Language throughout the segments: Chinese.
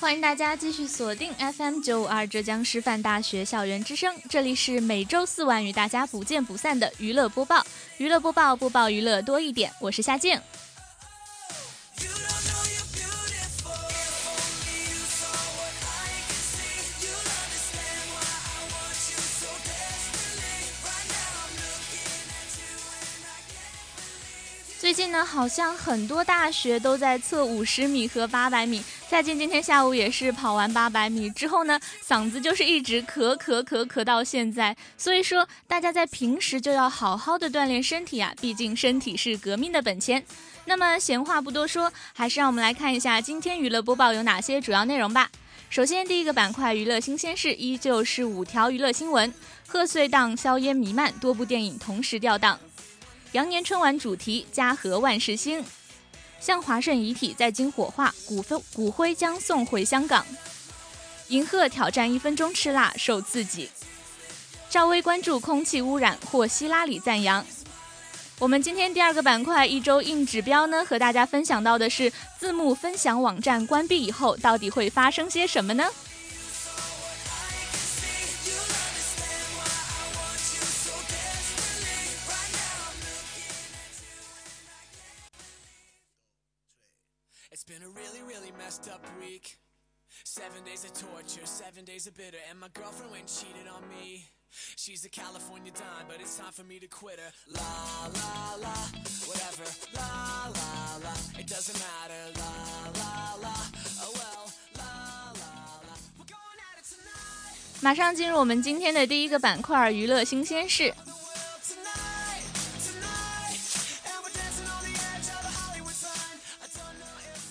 欢迎大家继续锁定 FM 九五二浙江师范大学校园之声，这里是每周四晚与大家不见不散的娱乐播报，娱乐播报播报娱乐多一点，我是夏静。最近呢，好像很多大学都在测五十米和八百米。夏静今天下午也是跑完八百米之后呢，嗓子就是一直咳咳咳咳到现在。所以说，大家在平时就要好好的锻炼身体啊，毕竟身体是革命的本钱。那么闲话不多说，还是让我们来看一下今天娱乐播报有哪些主要内容吧。首先，第一个板块娱乐新鲜事依旧是五条娱乐新闻：贺岁档硝烟弥漫，多部电影同时吊档；羊年春晚主题家和万事兴。向华盛遗体在京火化，骨分骨灰将送回香港。银鹤挑战一分钟吃辣受刺激。赵薇关注空气污染获希拉里赞扬。我们今天第二个板块一周硬指标呢，和大家分享到的是字幕分享网站关闭以后到底会发生些什么呢 It's？been a really really messed up week seven days of torture seven days of bitter and my girlfriend went cheated on me she's a california dime but it's time for me to quit her la la la whatever la la la it doesn't matter la la la oh well la la la we're going at it tonight 马上进入我们今天的第一个板块娱乐新鲜事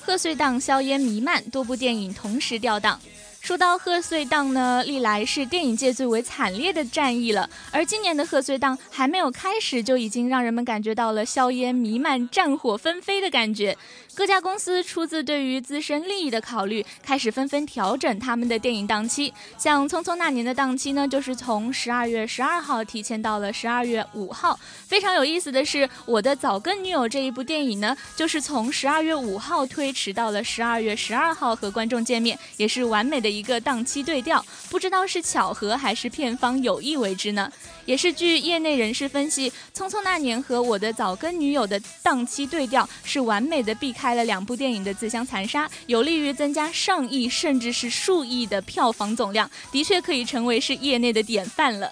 贺岁档硝烟弥漫，多部电影同时吊档。说到贺岁档呢，历来是电影界最为惨烈的战役了。而今年的贺岁档还没有开始，就已经让人们感觉到了硝烟弥漫、战火纷飞的感觉。各家公司出自对于自身利益的考虑，开始纷纷调整他们的电影档期。像《匆匆那年》的档期呢，就是从十二月十二号提前到了十二月五号。非常有意思的是，《我的早更女友》这一部电影呢，就是从十二月五号推迟到了十二月十二号和观众见面，也是完美的一个档期对调。不知道是巧合还是片方有意为之呢？也是据业内人士分析，《匆匆那年》和《我的早更女友》的档期对调，是完美的避开。了两部电影的自相残杀，有利于增加上亿甚至是数亿的票房总量，的确可以成为是业内的典范了。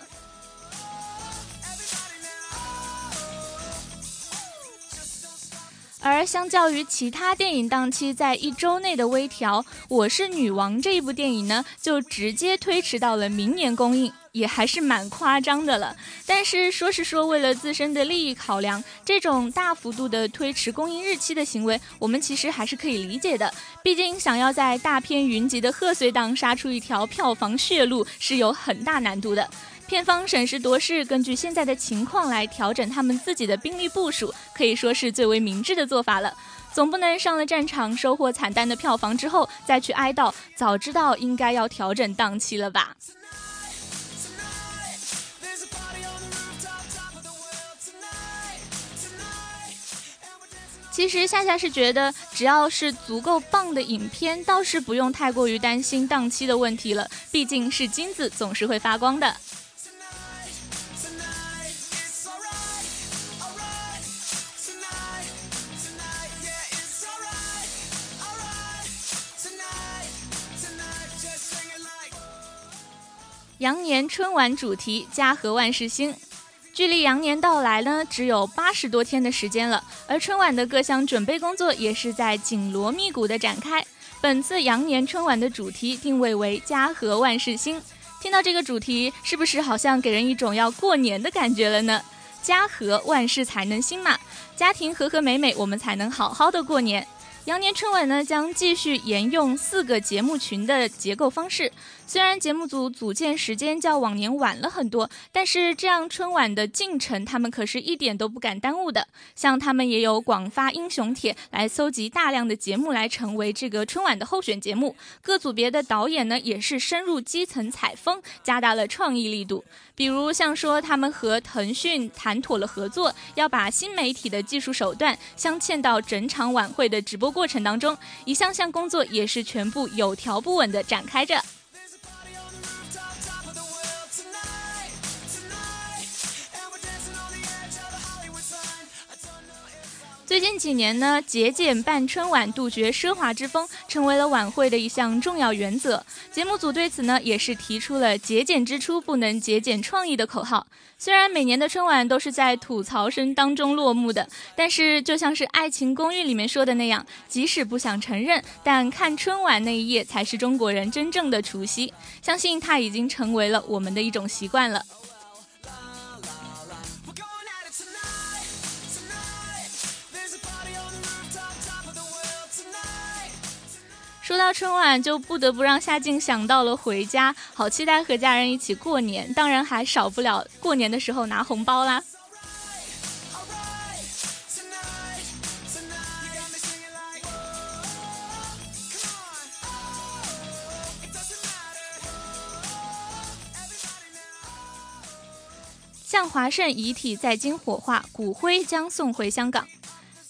而相较于其他电影档期在一周内的微调，《我是女王》这一部电影呢，就直接推迟到了明年公映。也还是蛮夸张的了，但是说是说为了自身的利益考量，这种大幅度的推迟公映日期的行为，我们其实还是可以理解的。毕竟想要在大片云集的贺岁档杀出一条票房血路是有很大难度的。片方审时度势，根据现在的情况来调整他们自己的兵力部署，可以说是最为明智的做法了。总不能上了战场收获惨淡的票房之后再去哀悼，早知道应该要调整档期了吧。其实夏夏是觉得，只要是足够棒的影片，倒是不用太过于担心档期的问题了。毕竟是金子，总是会发光的。羊年春晚主题：家和万事兴。距离羊年到来呢，只有八十多天的时间了，而春晚的各项准备工作也是在紧锣密鼓的展开。本次羊年春晚的主题定位为“家和万事兴”。听到这个主题，是不是好像给人一种要过年的感觉了呢？家和万事才能兴嘛，家庭和和美美，我们才能好好的过年。羊年春晚呢，将继续沿用四个节目群的结构方式。虽然节目组组建时间较往年晚了很多，但是这样春晚的进程，他们可是一点都不敢耽误的。像他们也有广发英雄帖来搜集大量的节目来成为这个春晚的候选节目。各组别的导演呢，也是深入基层采风，加大了创意力度。比如像说他们和腾讯谈妥了合作，要把新媒体的技术手段镶嵌到整场晚会的直播过程当中，一项项工作也是全部有条不紊地展开着。最近几年呢，节俭办春晚，杜绝奢华之风，成为了晚会的一项重要原则。节目组对此呢，也是提出了“节俭之初不能节俭创意”的口号。虽然每年的春晚都是在吐槽声当中落幕的，但是就像是《爱情公寓》里面说的那样，即使不想承认，但看春晚那一夜才是中国人真正的除夕。相信它已经成为了我们的一种习惯了。说到春晚，就不得不让夏静想到了回家，好期待和家人一起过年。当然，还少不了过年的时候拿红包啦。向华胜遗体在京火化，骨灰将送回香港。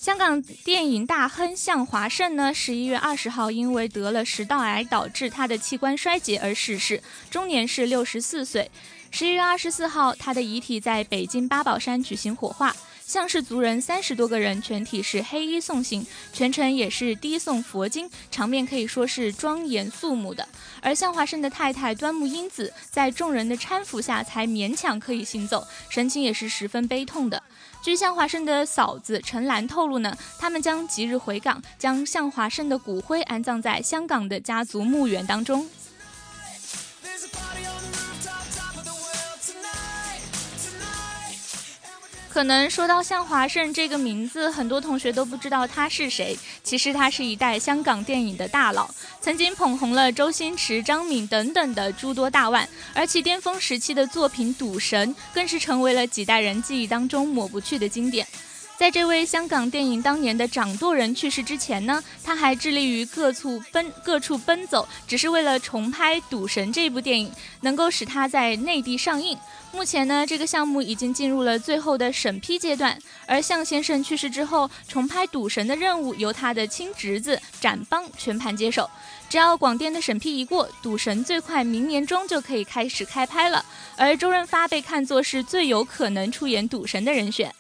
香港电影大亨向华胜呢，十一月二十号因为得了食道癌，导致他的器官衰竭而逝世，终年是六十四岁。十一月二十四号，他的遗体在北京八宝山举行火化，向氏族人三十多个人全体是黑衣送行，全程也是低诵佛经，场面可以说是庄严肃穆的。而向华胜的太太端木英子在众人的搀扶下才勉强可以行走，神情也是十分悲痛的。据向华胜的嫂子陈兰透露呢，他们将即日回港，将向华胜的骨灰安葬在香港的家族墓园当中。可能说到向华胜这个名字，很多同学都不知道他是谁。其实他是一代香港电影的大佬，曾经捧红了周星驰、张敏等等的诸多大腕。而其巅峰时期的作品《赌神》，更是成为了几代人记忆当中抹不去的经典。在这位香港电影当年的掌舵人去世之前呢，他还致力于各处奔各处奔走，只是为了重拍《赌神》这部电影，能够使他在内地上映。目前呢，这个项目已经进入了最后的审批阶段。而向先生去世之后，重拍《赌神》的任务由他的亲侄子展邦全盘接手。只要广电的审批一过，《赌神》最快明年中就可以开始开拍了。而周润发被看作是最有可能出演《赌神》的人选。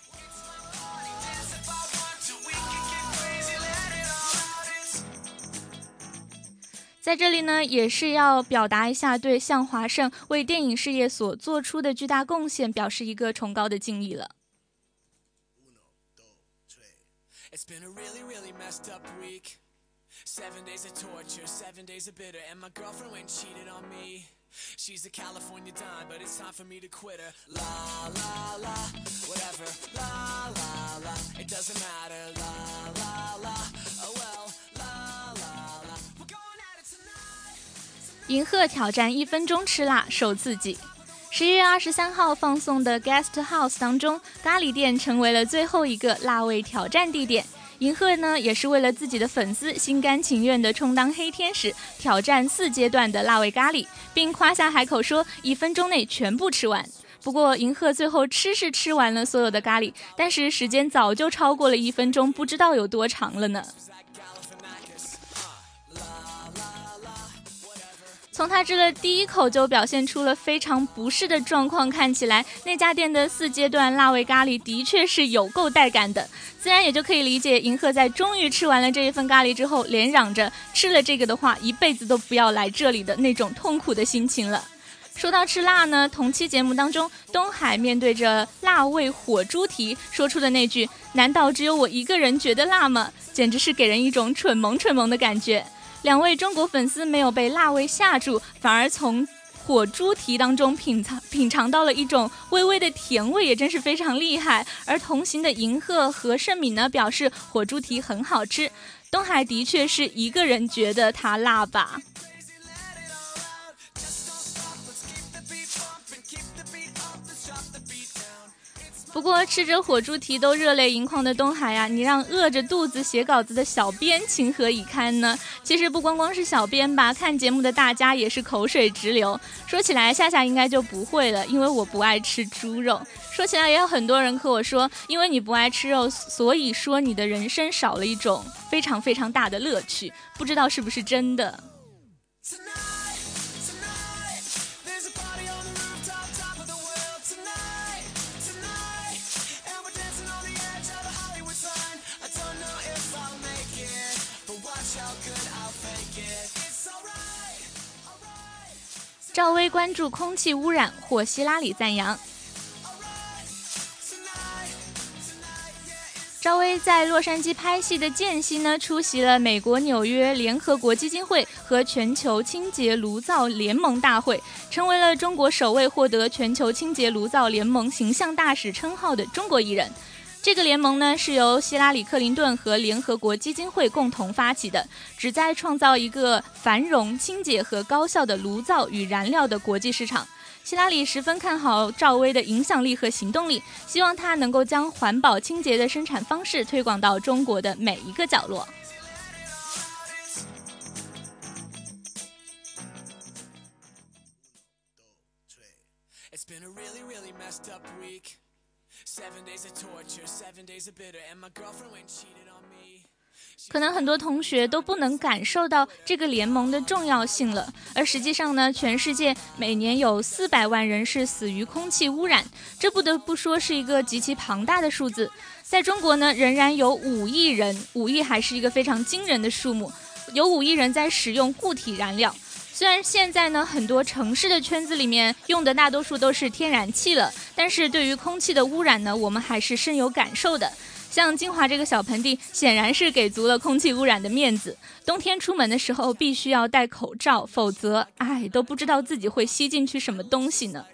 在这里呢，也是要表达一下对向华胜为电影事业所做出的巨大贡献，表示一个崇高的敬意了。银鹤挑战一分钟吃辣，受刺激。十一月二十三号放送的 Guest House 当中，咖喱店成为了最后一个辣味挑战地点。银鹤呢，也是为了自己的粉丝，心甘情愿地充当黑天使，挑战四阶段的辣味咖喱，并夸下海口说一分钟内全部吃完。不过，银鹤最后吃是吃完了所有的咖喱，但是时间早就超过了一分钟，不知道有多长了呢。从他吃了第一口就表现出了非常不适的状况，看起来那家店的四阶段辣味咖喱的确是有够带感的，自然也就可以理解银鹤在终于吃完了这一份咖喱之后，连嚷着吃了这个的话，一辈子都不要来这里的那种痛苦的心情了。说到吃辣呢，同期节目当中，东海面对着辣味火猪蹄说出的那句“难道只有我一个人觉得辣吗？”简直是给人一种蠢萌蠢萌的感觉。两位中国粉丝没有被辣味吓住，反而从火猪蹄当中品尝品尝到了一种微微的甜味，也真是非常厉害。而同行的银赫和盛敏呢，表示火猪蹄很好吃。东海的确是一个人觉得它辣吧。不过吃着火猪蹄都热泪盈眶的东海呀，你让饿着肚子写稿子的小编情何以堪呢？其实不光光是小编吧，看节目的大家也是口水直流。说起来，夏夏应该就不会了，因为我不爱吃猪肉。说起来，也有很多人和我说，因为你不爱吃肉，所以说你的人生少了一种非常非常大的乐趣。不知道是不是真的？赵薇关注空气污染，获希拉里赞扬。赵薇在洛杉矶拍戏的间隙呢，出席了美国纽约联合国基金会和全球清洁炉灶联盟大会，成为了中国首位获得全球清洁炉灶联盟形象大使称号的中国艺人。这个联盟呢，是由希拉里·克林顿和联合国基金会共同发起的，旨在创造一个繁荣、清洁和高效的炉灶与燃料的国际市场。希拉里十分看好赵薇的影响力和行动力，希望她能够将环保清洁的生产方式推广到中国的每一个角落。可能很多同学都不能感受到这个联盟的重要性了，而实际上呢，全世界每年有四百万人是死于空气污染，这不得不说是一个极其庞大的数字。在中国呢，仍然有五亿人，五亿还是一个非常惊人的数目，有五亿人在使用固体燃料。虽然现在呢，很多城市的圈子里面用的大多数都是天然气了，但是对于空气的污染呢，我们还是深有感受的。像金华这个小盆地，显然是给足了空气污染的面子。冬天出门的时候必须要戴口罩，否则，哎，都不知道自己会吸进去什么东西呢。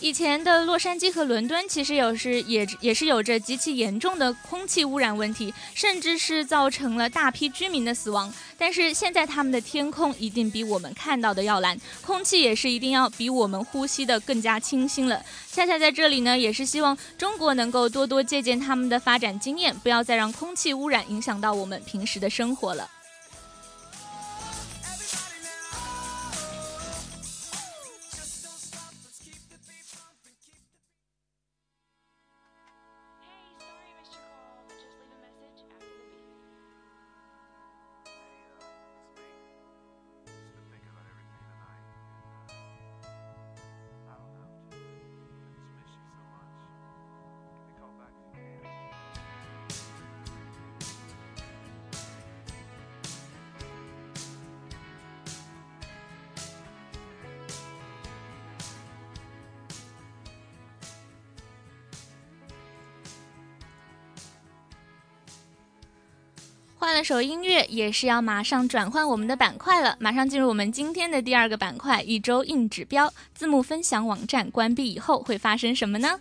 以前的洛杉矶和伦敦其实有时也也是有着极其严重的空气污染问题，甚至是造成了大批居民的死亡。但是现在他们的天空一定比我们看到的要蓝，空气也是一定要比我们呼吸的更加清新了。恰恰在这里呢，也是希望中国能够多多借鉴他们的发展经验，不要再让空气污染影响到我们平时的生活了。换了首音乐，也是要马上转换我们的板块了。马上进入我们今天的第二个板块——一周硬指标。字幕分享网站关闭以后会发生什么呢？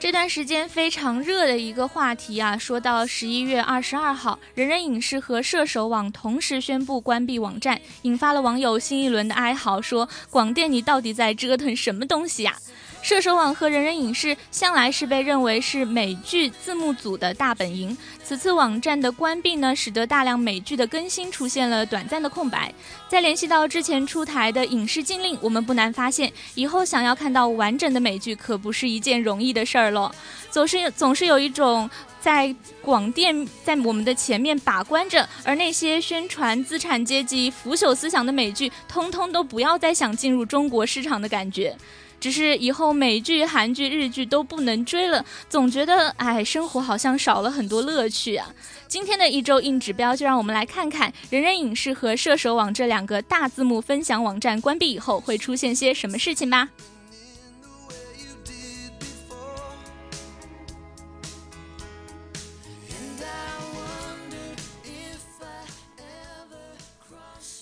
这段时间非常热的一个话题啊，说到十一月二十二号，人人影视和射手网同时宣布关闭网站，引发了网友新一轮的哀嚎，说广电你到底在折腾什么东西呀？射手网和人人影视向来是被认为是美剧字幕组的大本营。此次网站的关闭呢，使得大量美剧的更新出现了短暂的空白。再联系到之前出台的影视禁令，我们不难发现，以后想要看到完整的美剧可不是一件容易的事儿了。总是总是有一种在广电在我们的前面把关着，而那些宣传资产阶级腐朽思想的美剧，通通都不要再想进入中国市场的感觉。只是以后美剧、韩剧、日剧都不能追了，总觉得哎，生活好像少了很多乐趣啊。今天的一周硬指标，就让我们来看看人人影视和射手网这两个大字幕分享网站关闭以后会出现些什么事情吧。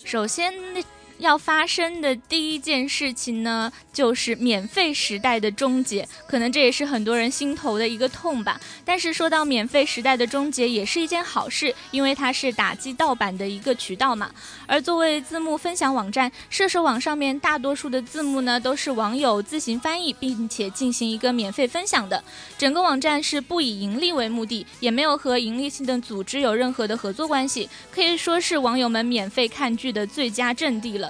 首先，那。要发生的第一件事情呢，就是免费时代的终结，可能这也是很多人心头的一个痛吧。但是说到免费时代的终结，也是一件好事，因为它是打击盗版的一个渠道嘛。而作为字幕分享网站，射手网上面大多数的字幕呢，都是网友自行翻译，并且进行一个免费分享的。整个网站是不以盈利为目的，也没有和盈利性的组织有任何的合作关系，可以说是网友们免费看剧的最佳阵地了。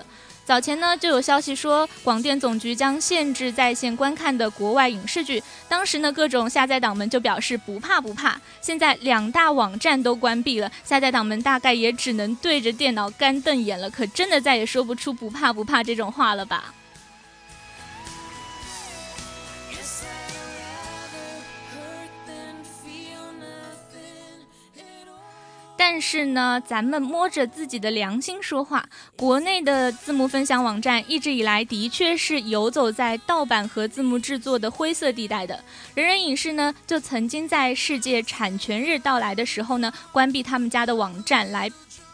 早前呢，就有消息说广电总局将限制在线观看的国外影视剧。当时呢，各种下载党们就表示不怕不怕。现在两大网站都关闭了，下载党们大概也只能对着电脑干瞪眼了，可真的再也说不出不怕不怕这种话了吧？但是呢，咱们摸着自己的良心说话，国内的字幕分享网站一直以来的确是游走在盗版和字幕制作的灰色地带的。人人影视呢，就曾经在世界产权日到来的时候呢，关闭他们家的网站来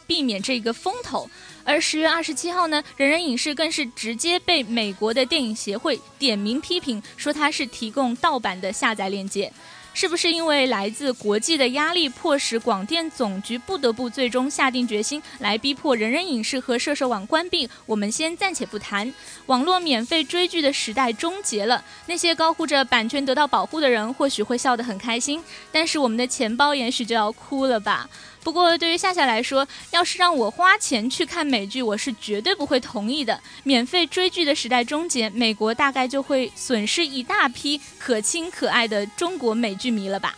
避免这个风头。而十月二十七号呢，人人影视更是直接被美国的电影协会点名批评，说它是提供盗版的下载链接。是不是因为来自国际的压力，迫使广电总局不得不最终下定决心来逼迫人人影视和射手网关闭？我们先暂且不谈，网络免费追剧的时代终结了。那些高呼着版权得到保护的人，或许会笑得很开心，但是我们的钱包也许就要哭了吧。不过，对于夏夏来说，要是让我花钱去看美剧，我是绝对不会同意的。免费追剧的时代终结，美国大概就会损失一大批可亲可爱的中国美剧迷了吧。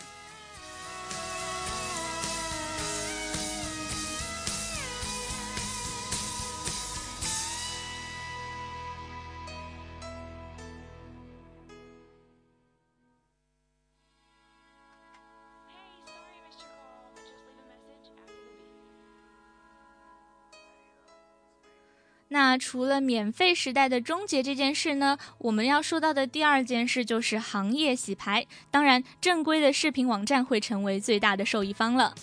那除了免费时代的终结这件事呢，我们要说到的第二件事就是行业洗牌。当然，正规的视频网站会成为最大的受益方了。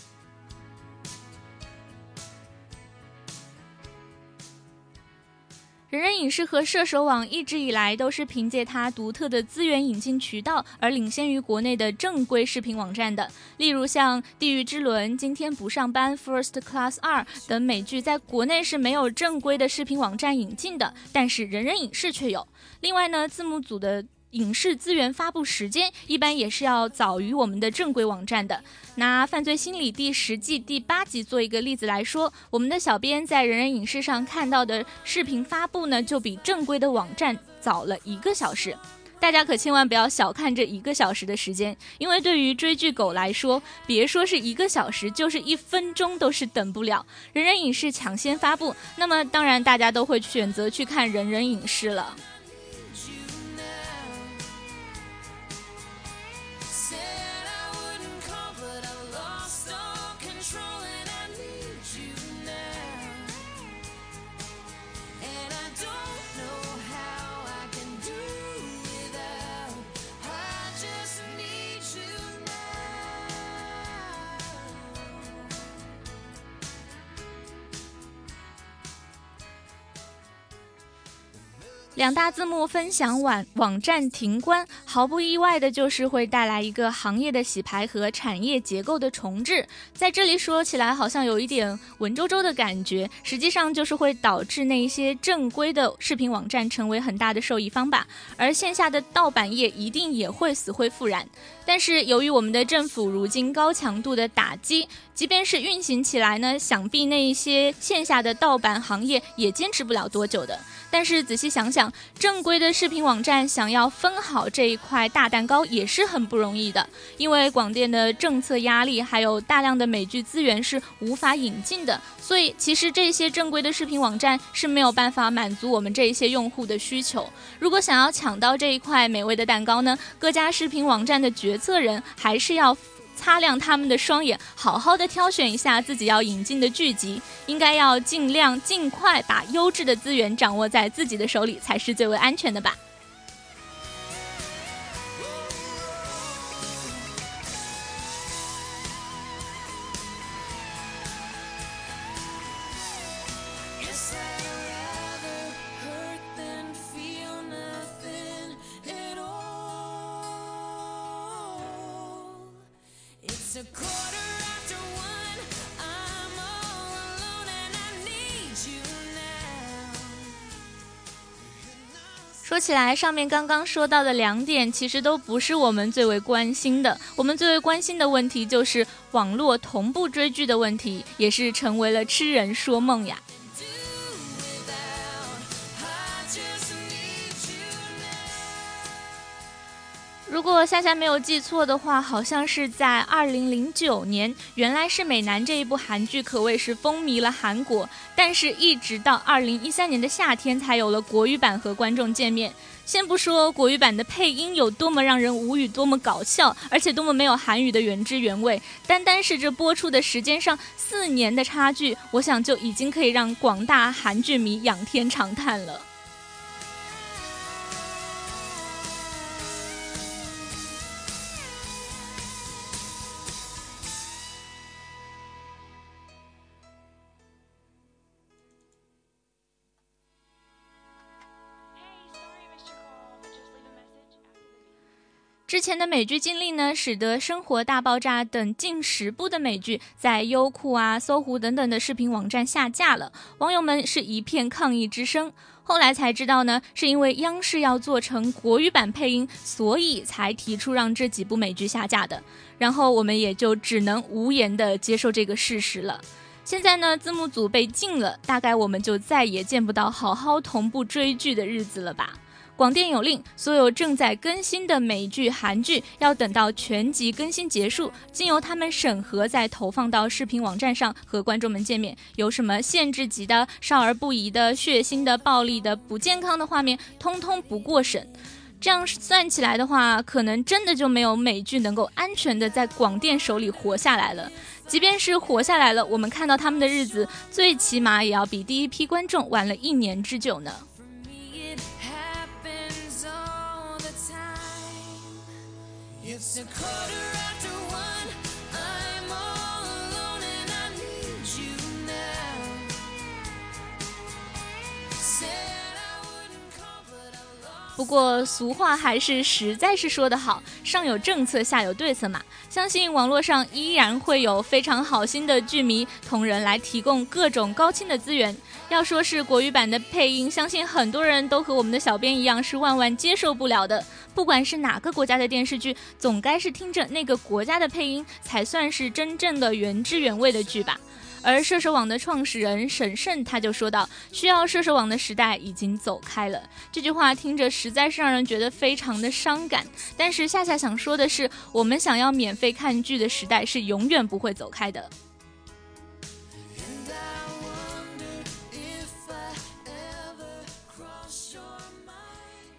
人人影视和射手网一直以来都是凭借它独特的资源引进渠道而领先于国内的正规视频网站的。例如像《地狱之轮》《今天不上班》《First Class 二》等美剧，在国内是没有正规的视频网站引进的，但是人人影视却有。另外呢，字幕组的。影视资源发布时间一般也是要早于我们的正规网站的。拿《犯罪心理》第十季第八集做一个例子来说，我们的小编在人人影视上看到的视频发布呢，就比正规的网站早了一个小时。大家可千万不要小看这一个小时的时间，因为对于追剧狗来说，别说是一个小时，就是一分钟都是等不了。人人影视抢先发布，那么当然大家都会选择去看人人影视了。两大字幕分享网网站停关，毫不意外的就是会带来一个行业的洗牌和产业结构的重置。在这里说起来好像有一点文绉绉的感觉，实际上就是会导致那些正规的视频网站成为很大的受益方吧，而线下的盗版业一定也会死灰复燃。但是由于我们的政府如今高强度的打击，即便是运行起来呢，想必那一些线下的盗版行业也坚持不了多久的。但是仔细想想，正规的视频网站想要分好这一块大蛋糕也是很不容易的，因为广电的政策压力，还有大量的美剧资源是无法引进的，所以其实这些正规的视频网站是没有办法满足我们这一些用户的需求。如果想要抢到这一块美味的蛋糕呢，各家视频网站的决策人还是要。擦亮他们的双眼，好好的挑选一下自己要引进的剧集，应该要尽量尽快把优质的资源掌握在自己的手里，才是最为安全的吧。说起来，上面刚刚说到的两点，其实都不是我们最为关心的。我们最为关心的问题就是网络同步追剧的问题，也是成为了痴人说梦呀。夏夏没有记错的话，好像是在二零零九年，原来是美男这一部韩剧可谓是风靡了韩国，但是一直到二零一三年的夏天才有了国语版和观众见面。先不说国语版的配音有多么让人无语，多么搞笑，而且多么没有韩语的原汁原味，单单是这播出的时间上四年的差距，我想就已经可以让广大韩剧迷仰天长叹了。前的美剧经历呢，使得《生活大爆炸》等近十部的美剧在优酷啊、搜狐等等的视频网站下架了，网友们是一片抗议之声。后来才知道呢，是因为央视要做成国语版配音，所以才提出让这几部美剧下架的。然后我们也就只能无言的接受这个事实了。现在呢，字幕组被禁了，大概我们就再也见不到好好同步追剧的日子了吧。广电有令，所有正在更新的美剧、韩剧要等到全集更新结束，经由他们审核再投放到视频网站上和观众们见面。有什么限制级的、少儿不宜的、血腥的、暴力的、不健康的画面，通通不过审。这样算起来的话，可能真的就没有美剧能够安全的在广电手里活下来了。即便是活下来了，我们看到他们的日子，最起码也要比第一批观众晚了一年之久呢。It's a quarter after one. I'm all alone and I need you now. Said I wouldn't call, but I lost. 不过俗话还是实在是说得好，上有政策，下有对策嘛。相信网络上依然会有非常好心的剧迷同仁来提供各种高清的资源。要说是国语版的配音，相信很多人都和我们的小编一样是万万接受不了的。不管是哪个国家的电视剧，总该是听着那个国家的配音，才算是真正的原汁原味的剧吧。而射手网的创始人沈胜他就说道：“需要射手网的时代已经走开了。”这句话听着实在是让人觉得非常的伤感。但是夏夏想说的是，我们想要免费看剧的时代是永远不会走开的。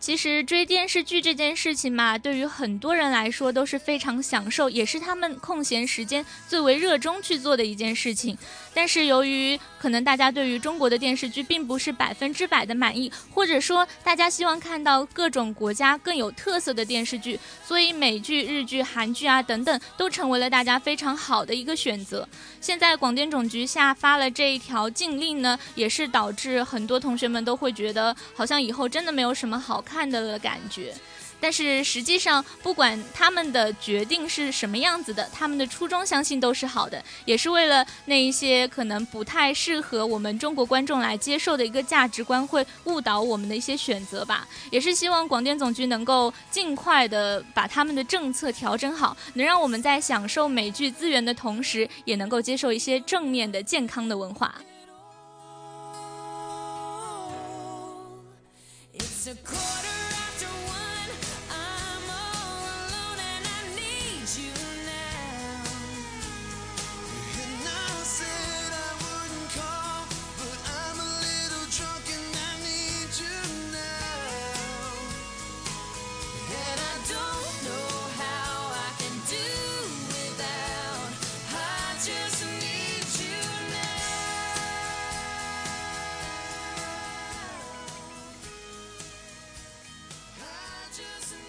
其实追电视剧这件事情嘛，对于很多人来说都是非常享受，也是他们空闲时间最为热衷去做的一件事情。但是由于可能大家对于中国的电视剧并不是百分之百的满意，或者说大家希望看到各种国家更有特色的电视剧，所以美剧、日剧、韩剧啊等等都成为了大家非常好的一个选择。现在广电总局下发了这一条禁令呢，也是导致很多同学们都会觉得好像以后真的没有什么好看。看的了感觉，但是实际上，不管他们的决定是什么样子的，他们的初衷相信都是好的，也是为了那一些可能不太适合我们中国观众来接受的一个价值观，会误导我们的一些选择吧。也是希望广电总局能够尽快的把他们的政策调整好，能让我们在享受美剧资源的同时，也能够接受一些正面的、健康的文化。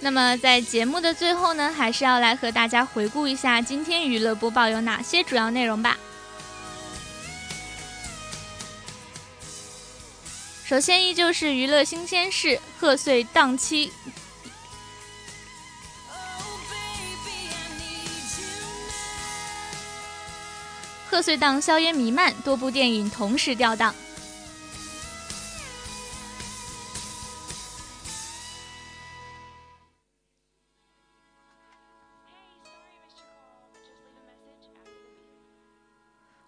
那么在节目的最后呢，还是要来和大家回顾一下今天娱乐播报有哪些主要内容吧。首先依旧是娱乐新鲜事，贺岁档期，贺岁档硝烟弥漫，多部电影同时吊档。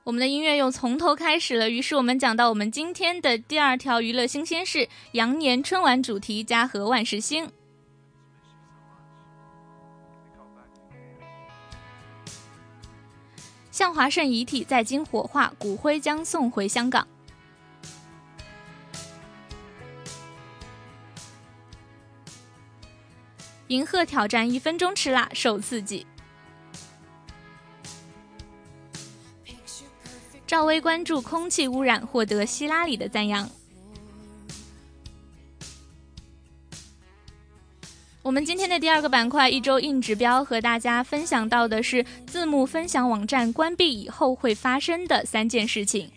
我们的音乐又从头开始了，于是我们讲到我们今天的第二条娱乐新鲜事：羊年春晚主题“家和万事兴”。向华胜遗体在京火化，骨灰将送回香港。银鹤挑战一分钟吃辣，受刺激。赵薇关注空气污染，获得希拉里的赞扬。我们今天的第二个板块一周硬指标，和大家分享到的是字幕分享网站关闭以后会发生的三件事情。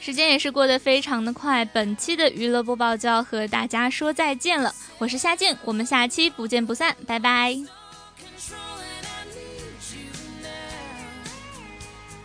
时间也是过得非常的快，本期的娱乐播报就要和大家说再见了。我是夏静，我们下期不见不散，拜拜。